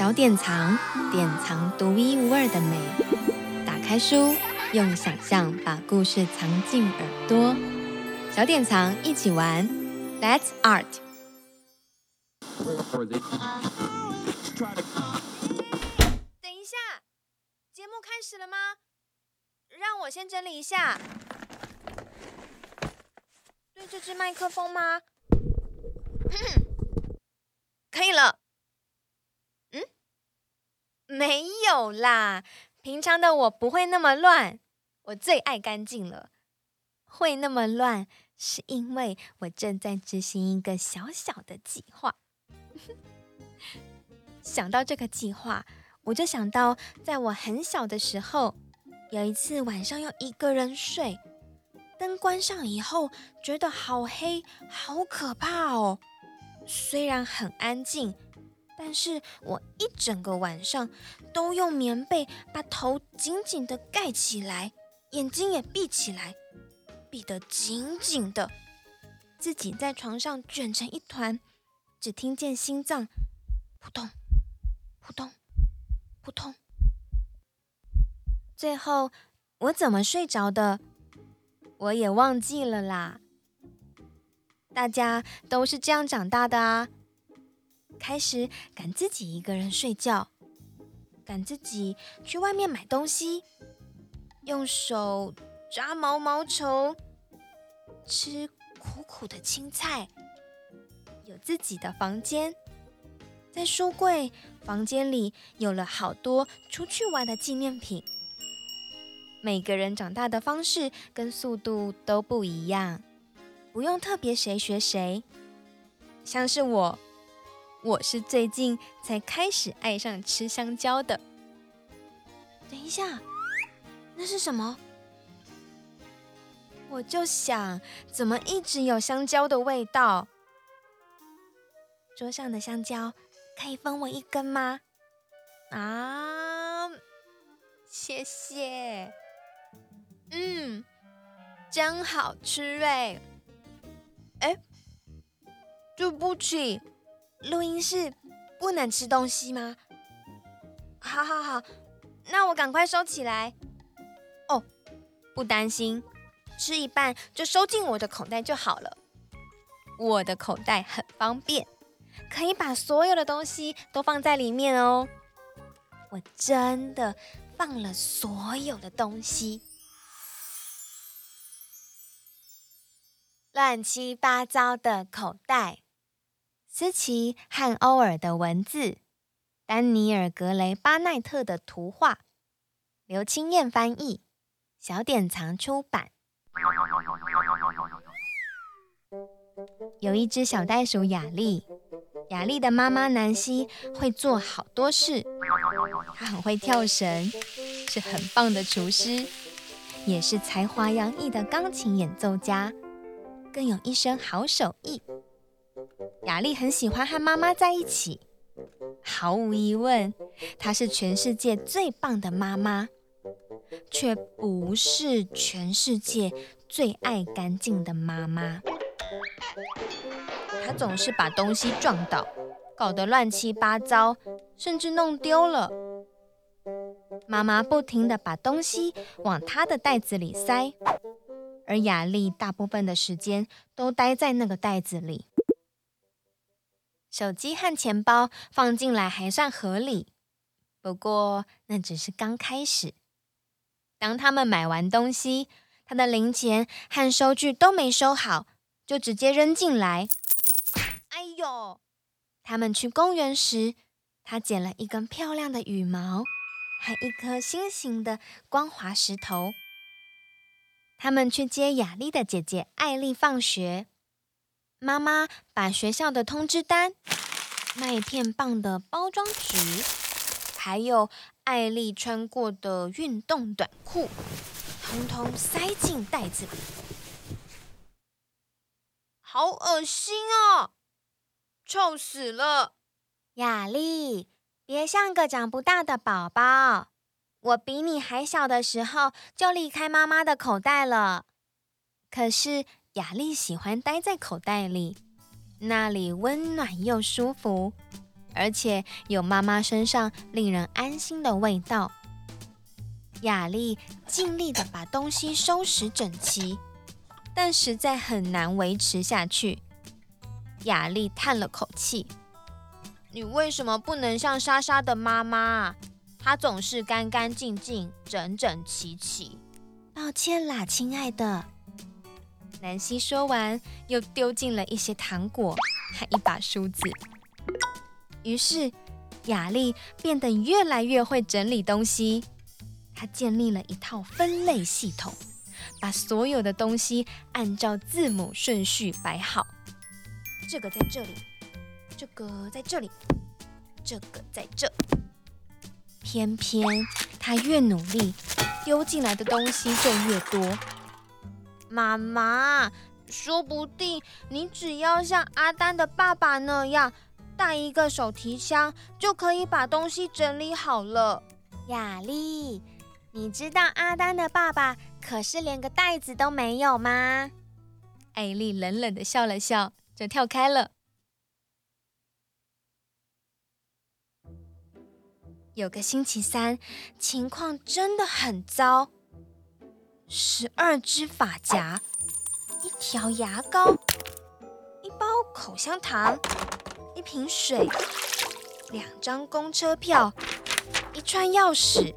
小典藏，典藏独一无二的美。打开书，用想象把故事藏进耳朵。小典藏一起玩，Let's Art。等一下，节目开始了吗？让我先整理一下。对这只麦克风吗？可以了。没有啦。平常的我不会那么乱，我最爱干净了。会那么乱，是因为我正在执行一个小小的计划。想到这个计划，我就想到，在我很小的时候，有一次晚上要一个人睡，灯关上以后，觉得好黑，好可怕哦。虽然很安静，但是我一整个晚上都用棉被把头紧紧地盖起来，眼睛也闭起来，闭得紧紧的，自己在床上卷成一团，只听见心脏扑通扑通扑通。最后我怎么睡着的，我也忘记了啦。大家都是这样长大的啊！开始赶自己一个人睡觉，赶自己去外面买东西，用手抓毛毛虫，吃苦苦的青菜，有自己的房间，在书柜房间里有了好多出去玩的纪念品。每个人长大的方式跟速度都不一样。不用特别谁学谁，像是我，我是最近才开始爱上吃香蕉的。等一下，那是什么？我就想，怎么一直有香蕉的味道？桌上的香蕉，可以分我一根吗？啊，谢谢。嗯，真好吃哎。哎，对不起，录音室不能吃东西吗？好好好，那我赶快收起来。哦，不担心，吃一半就收进我的口袋就好了。我的口袋很方便，可以把所有的东西都放在里面哦。我真的放了所有的东西。乱七八糟的口袋，斯奇和欧尔的文字，丹尼尔·格雷巴奈特的图画，刘清燕翻译，小典藏出版。有一只小袋鼠雅丽，雅丽的妈妈南希会做好多事，她很会跳绳，是很棒的厨师，也是才华洋溢的钢琴演奏家。更有一身好手艺。雅丽很喜欢和妈妈在一起，毫无疑问，她是全世界最棒的妈妈，却不是全世界最爱干净的妈妈。她总是把东西撞倒，搞得乱七八糟，甚至弄丢了。妈妈不停地把东西往她的袋子里塞。而雅丽大部分的时间都待在那个袋子里，手机和钱包放进来还算合理，不过那只是刚开始。当他们买完东西，他的零钱和收据都没收好，就直接扔进来。哎呦！他们去公园时，他捡了一根漂亮的羽毛，还一颗心形的光滑石头。他们去接雅丽的姐姐艾丽放学，妈妈把学校的通知单、麦片棒的包装纸，还有艾丽穿过的运动短裤，通通塞进袋子里。好恶心哦！臭死了！雅丽，别像个长不大的宝宝。我比你还小的时候就离开妈妈的口袋了，可是雅丽喜欢待在口袋里，那里温暖又舒服。而且有妈妈身上令人安心的味道。雅丽尽力的把东西收拾整齐，但实在很难维持下去。雅丽叹了口气：“你为什么不能像莎莎的妈妈？她总是干干净净、整整齐齐。”抱歉啦，亲爱的。南希说完，又丢进了一些糖果和一把梳子。于是，雅丽变得越来越会整理东西。她建立了一套分类系统，把所有的东西按照字母顺序摆好。这个在这里，这个在这里，这个在这。偏偏她越努力，丢进来的东西就越多。妈妈，说不定你只要像阿丹的爸爸那样，带一个手提箱，就可以把东西整理好了。雅丽，你知道阿丹的爸爸可是连个袋子都没有吗？艾丽冷冷的笑了笑，就跳开了。有个星期三，情况真的很糟。十二支发夹，一条牙膏，一包口香糖，一瓶水，两张公车票，一串钥匙，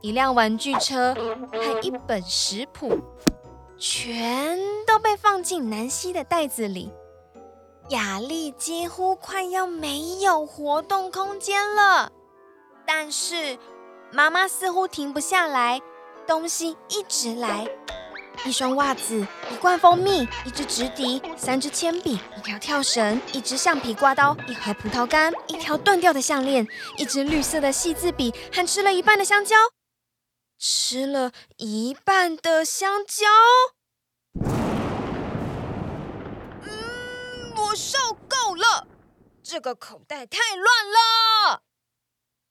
一辆玩具车和一本食谱，全都被放进南希的袋子里。雅丽几乎快要没有活动空间了。但是，妈妈似乎停不下来，东西一直来：一双袜子，一罐蜂蜜，一支直笛，三支铅笔，一条跳绳，一支橡皮刮刀，一盒葡萄干，一条断掉的项链，一支绿色的细字笔，和吃了一半的香蕉。吃了一半的香蕉。嗯，我受够了，这个口袋太乱了。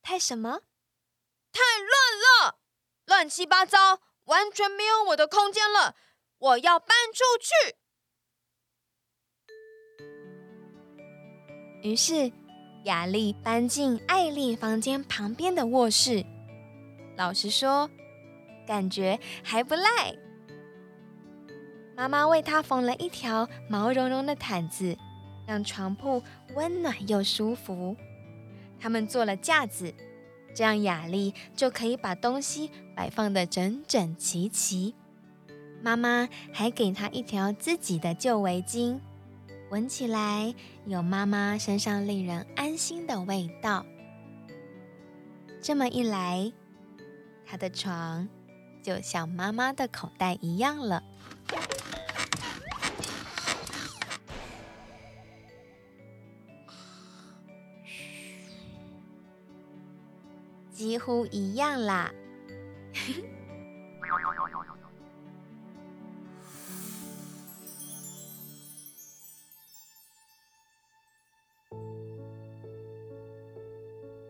太什么？太乱了，乱七八糟，完全没有我的空间了。我要搬出去。于是，雅丽搬进艾丽房间旁边的卧室。老实说，感觉还不赖。妈妈为她缝了一条毛茸茸的毯子，让床铺温暖又舒服。他们做了架子，这样雅丽就可以把东西摆放得整整齐齐。妈妈还给她一条自己的旧围巾，闻起来有妈妈身上令人安心的味道。这么一来，她的床就像妈妈的口袋一样了。几乎一样啦。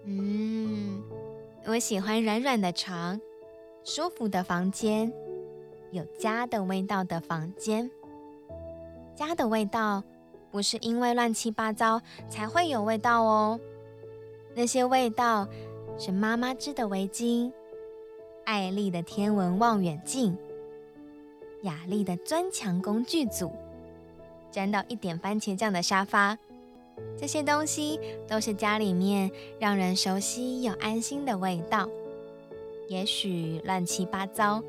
嗯，我喜欢软软的床，舒服的房间，有家的味道的房间。家的味道不是因为乱七八糟才会有味道哦，那些味道。是妈妈织的围巾，艾丽的天文望远镜，雅丽的钻墙工具组，沾到一点番茄酱的沙发，这些东西都是家里面让人熟悉又安心的味道。也许乱七八糟，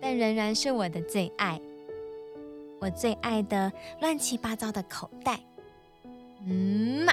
但仍然是我的最爱。我最爱的乱七八糟的口袋。嗯嘛。